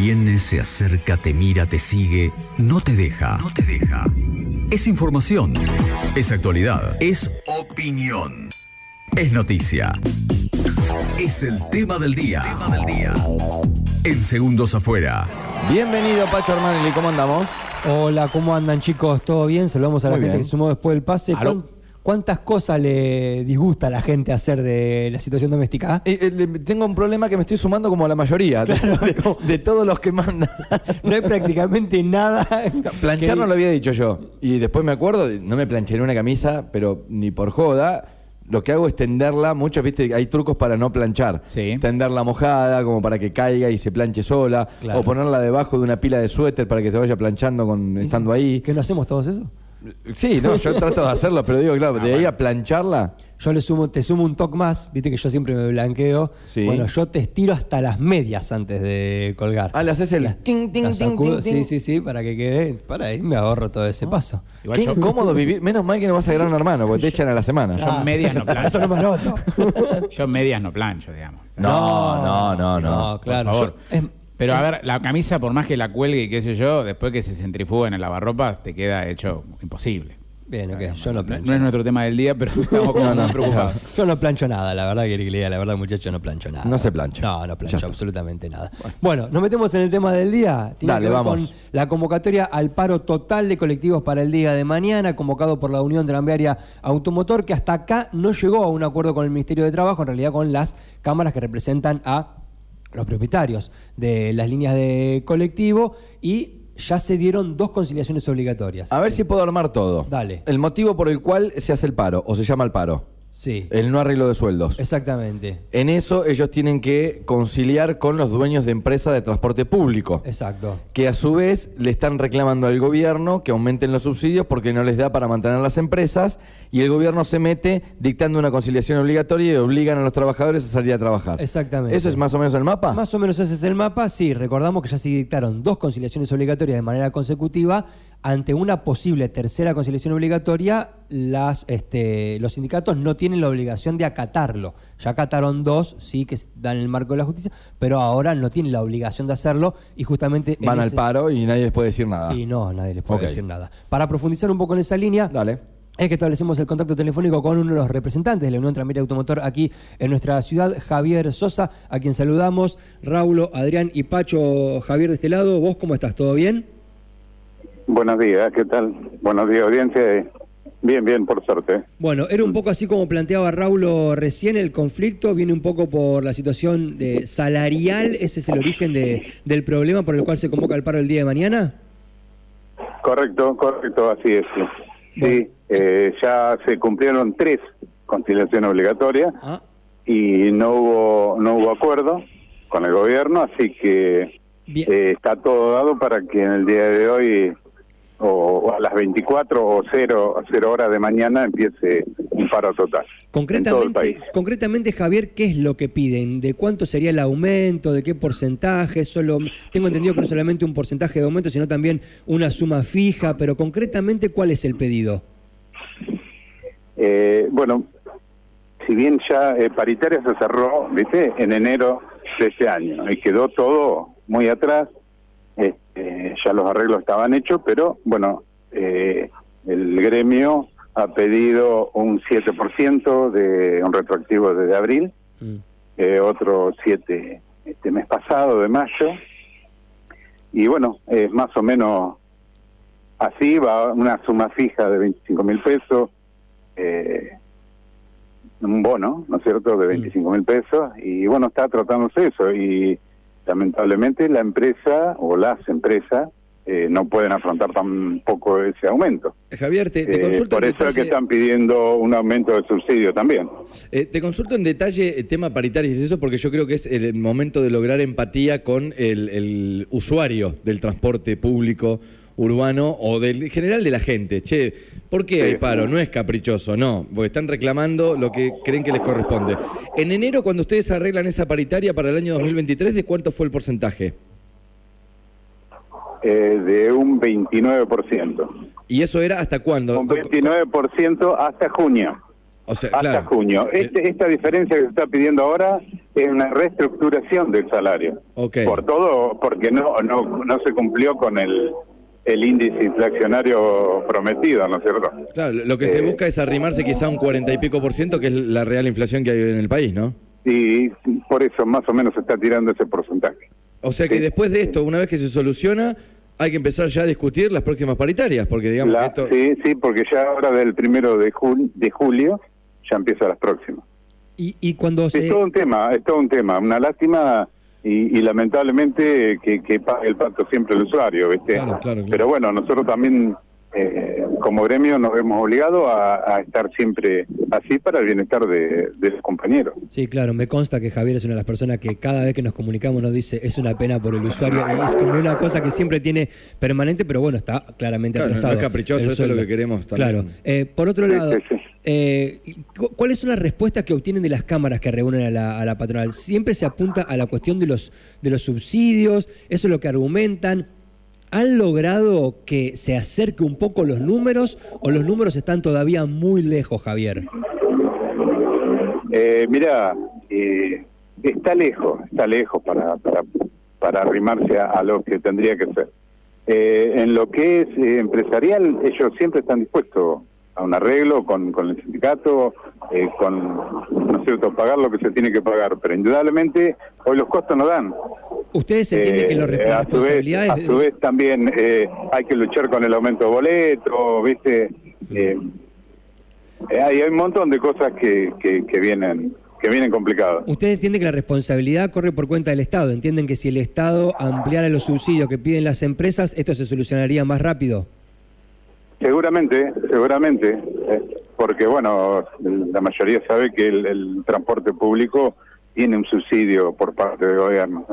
Viene, se acerca, te mira, te sigue, no te deja. No te deja. Es información. Es actualidad. Es opinión. Es noticia. Es el tema del día. Tema del día. En segundos afuera. Bienvenido Pacho Armanelli, ¿cómo andamos? Hola, ¿cómo andan chicos? ¿Todo bien? Saludamos a la Muy gente bien. que se sumó después del pase. Aló. ¿Cuán- ¿Cuántas cosas le disgusta a la gente hacer de la situación doméstica? Eh, eh, tengo un problema que me estoy sumando como la mayoría de, de- de todos los que mandan. No hay prácticamente nada. Planchar que- no lo había dicho yo. Y después me acuerdo, no me plancharé una camisa, pero ni por joda. Lo que hago es tenderla, muchos, viste, hay trucos para no planchar. Sí. Tenderla mojada, como para que caiga y se planche sola. Claro. O ponerla debajo de una pila de suéter para que se vaya planchando con, estando ahí. ¿Que no hacemos todos eso? Sí, no, yo trato de hacerlo, pero digo, claro, de ahí a plancharla. Yo le sumo, te sumo un toque más, viste que yo siempre me blanqueo. Sí. Bueno, yo te estiro hasta las medias antes de colgar. Ah, le haces el La- ting, ting, ting, sacudo, ting, ting. Sí, sí, sí, para que quede. Para ahí me ahorro todo ese paso. Igual Qué yo, incómodo vivir. Menos mal que no vas a Gran Hermano, porque te echan a la semana. yo en medias no plancho. Eso no. Yo medias no plancho, digamos. No, no, no, no. No, claro. Por favor. yo- es- Pero a ver, la camisa, por más que la cuelgue y qué sé yo, después que se centrifuga en el lavarropas, te queda hecho imposible. Bien, ok, yo no plancho. no es nuestro tema del día, pero estamos como No, no, muy preocupados. Yo no plancho nada, la verdad que la verdad, muchacho, no plancho nada. No se plancha. No, no Ya plancho está. absolutamente nada. Bueno, nos metemos en el tema del día. Tiene Dale, que ver vamos. Con la convocatoria al paro total de colectivos para el día de mañana, convocado por la Unión Tranviaria Automotor, que hasta acá no llegó a un acuerdo con el Ministerio de Trabajo, en realidad con las cámaras que representan a los propietarios de las líneas de colectivo y ya se dieron dos conciliaciones obligatorias. A ver si puedo armar todo. Dale. El motivo por el cual se hace el paro, o se llama el paro. Sí, El no arreglo de sueldos. exactamente. En eso ellos tienen que conciliar con los dueños de empresas de transporte público. Exacto. Que a su vez le están reclamando al gobierno que aumenten los subsidios porque no les da para mantener las empresas y el gobierno se mete dictando una conciliación obligatoria y obligan a los trabajadores a salir a trabajar. Exactamente. ¿Eso es más o menos el mapa? Más o menos ese es el mapa. Sí, recordamos que ya se dictaron dos conciliaciones obligatorias de manera consecutiva. Ante una posible tercera conciliación obligatoria, las, este, los sindicatos no tienen la obligación de acatarlo. Ya acataron dos, sí, que dan el marco de la justicia, pero ahora no tienen la obligación de hacerlo y justamente... en Van al paro y nadie les puede decir nada. Y no, nadie les puede decir nada. Para profundizar un poco en esa línea, Dale. es que establecemos el contacto telefónico con uno de los representantes de la Unión Tranviaria Automotor aquí en nuestra ciudad, Javier Sosa, a quien saludamos. Raulo, Adrián y Pacho, Javier de este lado. ¿Vos cómo estás? ¿Todo bien? Buenos días, ¿qué tal? Buenos días, audiencia. Bien, bien, por suerte. Bueno, era un poco así como planteaba Raulo recién, el conflicto viene un poco por la situación de salarial, ese es el origen de- del problema por el cual se convoca el paro el día de mañana. Correcto, correcto, así es. sí. Bueno. Sí, eh, ya se cumplieron tres conciliaciones obligatorias Ah, y no hubo no hubo acuerdo con el gobierno, así que eh, está todo dado para que en el día de hoy o, a las 24 o 0, 0 horas de mañana empiece un paro total. Concretamente, concretamente, Javier, ¿qué es lo que piden? ¿De cuánto sería el aumento? ¿De qué porcentaje? Solo Tengo entendido que no solamente un porcentaje de aumento, sino también una suma fija, pero concretamente, ¿cuál es el pedido? Eh, bueno, si bien ya eh, paritaria se cerró, ¿viste? En enero de este año y quedó todo muy atrás, este, ya los arreglos estaban hechos, pero bueno, eh, el gremio ha pedido un 7% de un retroactivo desde abril, Mm. eh, otro 7 este mes pasado, de mayo, y bueno, es más o menos así, va una suma fija de 25 mil pesos, eh, un bono, ¿no es cierto?, de 25 mil pesos, y bueno, está tratándose eso, y lamentablemente la empresa o las empresas eh, no pueden afrontar tampoco ese aumento. Javier, te, te Eh, consulto por en eso es que están pidiendo un aumento de subsidio también. Eh, te consulto en detalle el tema paritario y eso porque yo creo que es el momento de lograr empatía con el, el usuario del transporte público urbano o del en general de la gente. Che, ¿por qué hay paro? No es caprichoso, no, porque están reclamando lo que creen que les corresponde. En enero, cuando ustedes arreglan esa paritaria para el año 2023, ¿de cuánto fue el porcentaje? Eh, de un 29%. ¿Y eso era hasta cuándo? Un 29% hasta junio. O sea, hasta claro. junio. Eh, Este- esta diferencia que se está pidiendo ahora es una reestructuración del salario. Ok. Por todo, porque no, no, no se cumplió con el, el índice inflacionario prometido, ¿no es cierto? Claro, lo que se Eh, busca es arrimarse quizá a un cuarenta y pico por ciento, que es la real inflación que hay en el país, ¿no? Y por eso más o menos se está tirando ese porcentaje. O sea que Sí. después de esto, una vez que se soluciona, hay que empezar ya a discutir las próximas paritarias, porque digamos La- que esto... Sí, sí, porque ya ahora del primero de, jul- de julio ya empieza las próximas. Y, y cuando se... Es todo un tema, es todo un tema. Una lástima y, y lamentablemente que, que pague el pacto siempre el usuario, ¿viste? Claro, claro, claro. Pero bueno, nosotros también eh, como gremio nos hemos obligado a, a estar siempre así para el bienestar de, de los compañeros. Sí, claro, me consta que Javier es una de las personas que cada vez que nos comunicamos nos dice es una pena por el usuario y es como una cosa que siempre tiene permanente, pero bueno, está claramente Claro, no atrasado. es caprichoso, eso es lo que queremos también. Claro. Eh, por otro lado, sí, sí. eh, cu- ¿cuáles son las respuestas que obtienen de las cámaras que reúnen a la, a la patronal? Siempre se apunta a la cuestión de los, de los subsidios, eso es lo que argumentan. ¿Han logrado que se acerque un poco los números o los números están todavía muy lejos, Javier? Eh, mira, eh, está lejos, está lejos para, para, para arrimarse a, lo que tendría que ser. Eh, en lo que es eh, empresarial, ellos siempre están dispuestos a un arreglo con, con el sindicato, eh, con, ¿no es cierto?, pagar lo que se tiene que pagar, pero indudablemente hoy los costos no dan. ¿Ustedes entienden Eh, que los a su vez, responsabilidades... a su vez también eh, hay que luchar con el aumento de boleto, ¿viste? Eh, eh, hay, hay un montón de cosas que, que, que vienen que vienen complicadas. Ustedes entienden que la responsabilidad corre por cuenta del Estado. Entienden que si el Estado ampliara los subsidios que piden las empresas, esto se solucionaría más rápido. Seguramente, seguramente, eh, porque bueno, la mayoría sabe que el, el transporte público tiene un subsidio por parte del gobierno.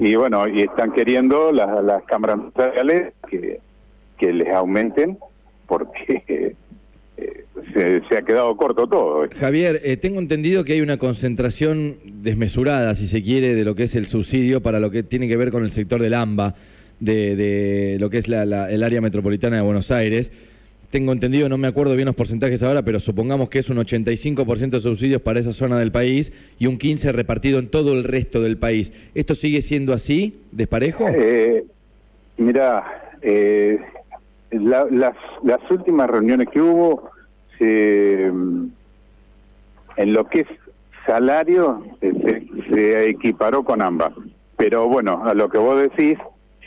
Y bueno, y están queriendo las, las cámaras empresariales que, que les aumenten porque eh, se, se ha quedado corto todo. Javier, eh, tengo entendido que hay una concentración desmesurada, si se quiere, de lo que es el subsidio para lo que tiene que ver con el sector del AMBA, de, de lo que es la- la- el área metropolitana de Buenos Aires. Tengo entendido, no me acuerdo bien los porcentajes ahora, pero supongamos que es un 85% de subsidios para esa zona del país y un 15% repartido en todo el resto del país. ¿Esto sigue siendo así, desparejo? Eh, mira, eh, la- las, las últimas reuniones que hubo, se, mm, en lo que es salario, eh, se, se equiparó con AMBA. Pero bueno, a lo que vos decís,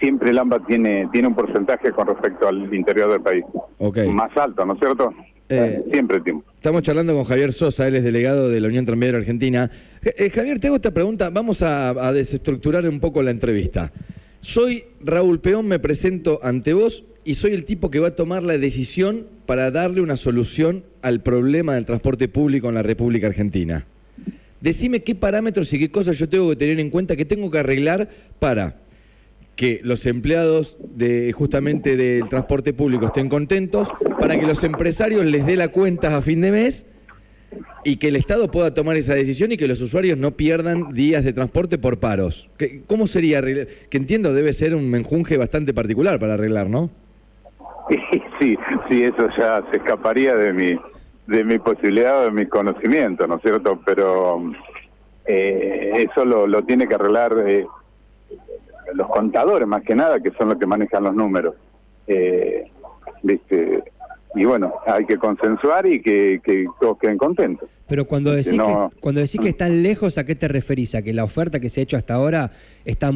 siempre el AMBA tiene, tiene un porcentaje con respecto al interior del país. Ok. Más alto, ¿no es cierto? Eh, siempre tiene. Estamos charlando con Javier Sosa, él es delegado de la Unión Tranviaria Argentina. Eh, eh, Javier, te hago esta pregunta, vamos a, a desestructurar un poco la entrevista. Soy Raúl Peón, me presento ante vos y soy el tipo que va a tomar la decisión para darle una solución al problema del transporte público en la República Argentina. Decime qué parámetros y qué cosas yo tengo que tener en cuenta que tengo que arreglar para que los empleados de justamente del transporte público estén contentos, para que los empresarios les dé la cuenta a fin de mes y que el Estado pueda tomar esa decisión y que los usuarios no pierdan días de transporte por paros. ¿Qué- ¿Cómo sería arreglar? Que entiendo debe ser un menjunje bastante particular para arreglar, ¿no? Sí, sí, eso ya se escaparía de mi de mi posibilidad de mi conocimiento, ¿no es cierto? Pero eh, eso lo, lo tiene que arreglar eh, los contadores más que nada, que son los que manejan los números. Eh, ¿viste? Y bueno, hay que consensuar y que, que todos queden contentos. Pero cuando decís, no- que, cuando decís que están lejos, ¿a qué te referís? ¿A que la oferta que se ha hecho hasta ahora está,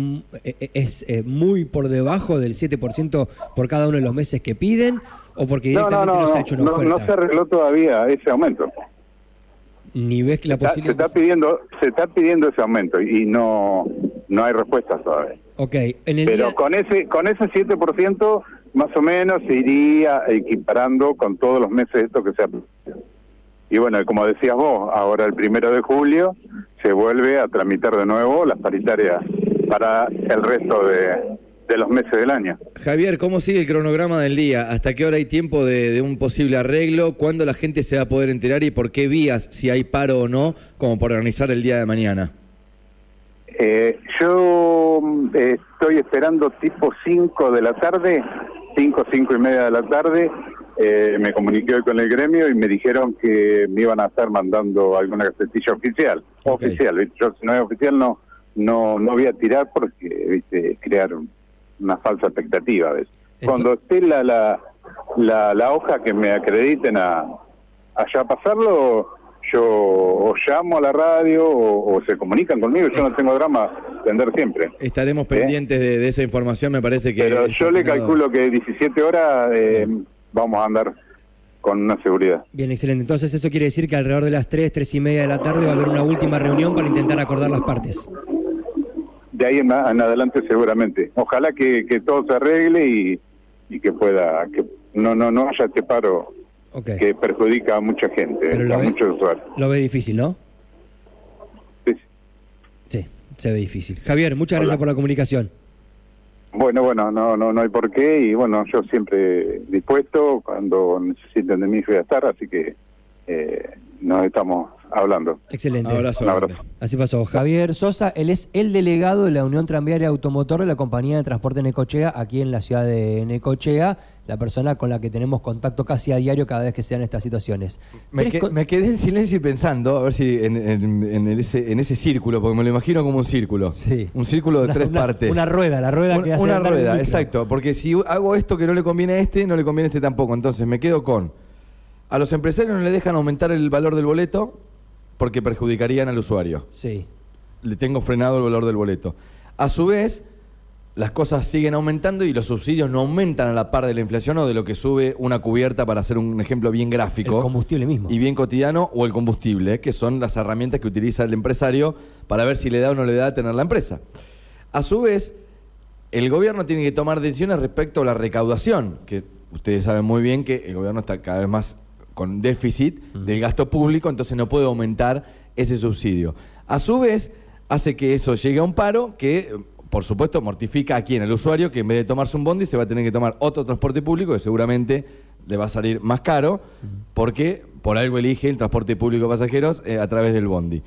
eh, eh, es eh, muy por debajo del 7% por cada uno de los meses que piden? ¿O porque no, directamente no, no, se ha hecho una oferta? no se arregló todavía ese aumento. Ni ves que la Está- se posibilidad... está pidiendo, se está pidiendo ese aumento y no, no hay respuesta todavía. Ok, en el Pero día- con ese con ese 7% más o menos se iría equiparando con todos los meses esto que se ha y bueno, como decías vos, ahora el primero de julio se vuelve a tramitar de nuevo las paritarias para el resto de, de los meses del año. Javier, ¿cómo sigue el cronograma del día? ¿Hasta qué hora hay tiempo de, de un posible arreglo? ¿Cuándo la gente se va a poder enterar y por qué vías, si hay paro o no, como para organizar el día de mañana? Eh, yo mm, eh, estoy esperando tipo 5 de la tarde, 5, 5 y media de la tarde, eh, me comuniqué hoy con el gremio y me dijeron que me iban a estar mandando alguna gacetilla oficial. Ok. Oficial, ¿viste? yo si no es oficial no no no voy a tirar porque ¿viste? crear un- una falsa expectativa. Ento- Cuando esté la, la, la, la hoja que me acrediten a allá a pasarlo, yo o llamo a la radio o, o se comunican conmigo, yo no tengo drama atender siempre. Estaremos pendientes de, de esa información, me parece que... Pero yo le calculo que 17 horas eh, vamos a andar con una seguridad. Bien, excelente. Entonces eso quiere decir que alrededor de las 3, 3 y media de la tarde va a haber una última reunión para intentar acordar las partes. De ahí en, en adelante seguramente. Ojalá que, que todo se arregle y, y que pueda, que no no no haya este paro Que perjudica a mucha gente, Pero lo a ve- muchos usuarios. Lo ve difícil, ¿no? Sí, sí. Sí, se ve difícil. Javier, muchas Hola. gracias por la comunicación. Bueno, bueno, no, no, no hay por qué y bueno, yo siempre dispuesto cuando necesiten de mí voy a estar, así que eh, nos estamos hablando. Excelente. Abrazo. Un abrazo. grande. Así pasó. Javier Sosa, él es el delegado de la Unión Tranviaria Automotor de la compañía de transporte Necochea, aquí en la ciudad de Necochea, la persona con la que tenemos contacto casi a diario cada vez que se dan estas situaciones. Me, Tres que- con- me quedé en silencio y pensando, a ver si en, en- en el- ese, en ese círculo, porque me lo imagino como un círculo. Sí. Un círculo de Una- tres una- partes. Una rueda, la rueda Un- que hace una rueda, exacto. Porque si hago esto que no le conviene a este, no le conviene a este tampoco. Entonces me quedo con. A los empresarios no le dejan aumentar el valor del boleto porque perjudicarían al usuario. Sí. Le tengo frenado el valor del boleto. A su vez, las cosas siguen aumentando y los subsidios no aumentan a la par de la inflación o de lo que sube una cubierta para hacer un ejemplo bien gráfico El combustible mismo. y bien cotidiano o el combustible, que son las herramientas que utiliza el empresario para ver si le da o no le da a tener la empresa. A su vez, el gobierno tiene que tomar decisiones respecto a la recaudación, que ustedes saben muy bien que el gobierno está cada vez más con déficit del gasto público, entonces no puede aumentar ese subsidio. A su vez, hace que eso llegue a un paro que, por supuesto, mortifica a quien, al usuario, que en vez de tomarse un bondi se va a tener que tomar otro transporte público que seguramente le va a salir más caro, porque por algo elige el transporte público de pasajeros eh, a través del bondi.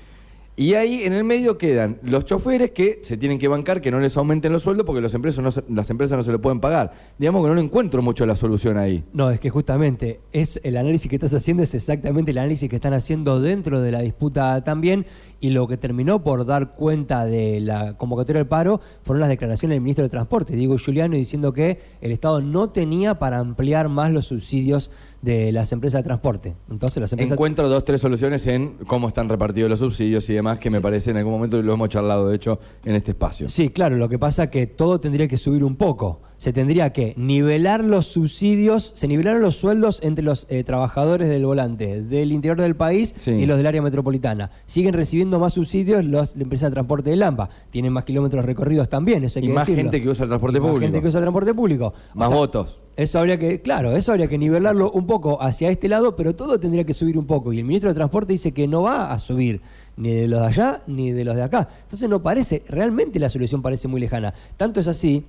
Y ahí en el medio quedan los choferes que se tienen que bancar que no les aumenten los sueldos porque los empresas no se- las empresas no se lo pueden pagar. Digamos que no le encuentro mucho la solución ahí. No, es que justamente es el análisis que estás haciendo es exactamente el análisis que están haciendo dentro de la disputa también y lo que terminó por dar cuenta de la convocatoria del paro fueron las declaraciones del ministro de Transporte, Diego Giuliano, diciendo que el Estado no tenía para ampliar más los subsidios de las empresas de transporte. Entonces las empresas Encuentro dos, tres soluciones en cómo están repartidos los subsidios y demás, que me parece en algún momento lo hemos charlado, de hecho, en este espacio. Sí, claro, lo que pasa es que todo tendría que subir un poco. Se tendría que nivelar los subsidios, se nivelaron los sueldos entre los eh, trabajadores del volante del interior del país Sí. y los del área metropolitana. Siguen recibiendo más subsidios los, la empresa de transporte de Lampa. Tienen más kilómetros recorridos también, eso hay Y que más decirlo. gente que usa el transporte Y más público. gente que usa el transporte público. O Más sea, votos. Eso habría que, claro, eso habría que nivelarlo un poco hacia este lado, pero todo tendría que subir un poco. Y el ministro de Transporte dice que no va a subir ni de los de allá ni de los de acá. Entonces no parece, realmente la solución parece muy lejana. Tanto es así,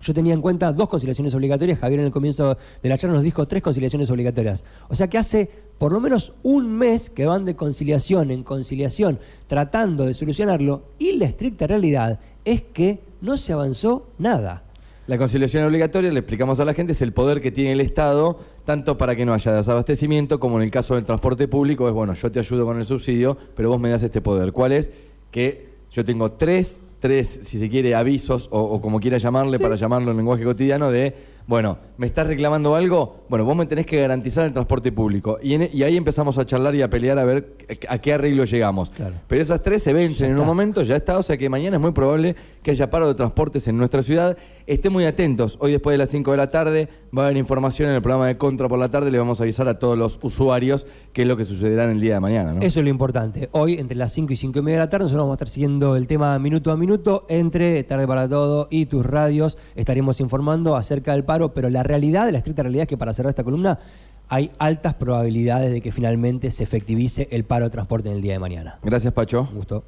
yo tenía en cuenta dos conciliaciones obligatorias, Javier en el comienzo de la charla nos dijo tres conciliaciones obligatorias. O sea que hace por lo menos un mes que van de conciliación en conciliación tratando de solucionarlo y la estricta realidad es que no se avanzó nada. La conciliación obligatoria, le explicamos a la gente, es el poder que tiene el Estado, tanto para que no haya desabastecimiento, como en el caso del transporte público, es bueno, yo te ayudo con el subsidio, pero vos me das este poder. ¿Cuál es? Que yo tengo tres, tres, si se quiere, avisos, o, o como quiera llamarle, para llamarlo en lenguaje cotidiano, de, bueno, ¿me estás reclamando algo? Bueno, vos me tenés que garantizar el transporte público. Y, en- y ahí empezamos a charlar y a pelear a ver a qué arreglo llegamos. Claro. Pero esas tres se vencen en un momento, ya está, o sea que mañana es muy probable que haya paro de transportes en nuestra ciudad. Estén muy atentos, hoy después de las 5 de la tarde va a haber información en el programa de Contra por la tarde, le vamos a avisar a todos los usuarios qué es lo que sucederá en el día de mañana. ¿no? Eso es lo importante. Hoy, entre las 5 y 5 y media de la tarde, nosotros vamos a estar siguiendo el tema minuto a minuto entre Tarde para Todo y tus radios. Estaremos informando acerca del paro, pero la realidad, la estricta realidad es que para cerrar esta columna hay altas probabilidades de que finalmente se efectivice el paro de transporte en el día de mañana. Gracias, Pacho. Un gusto.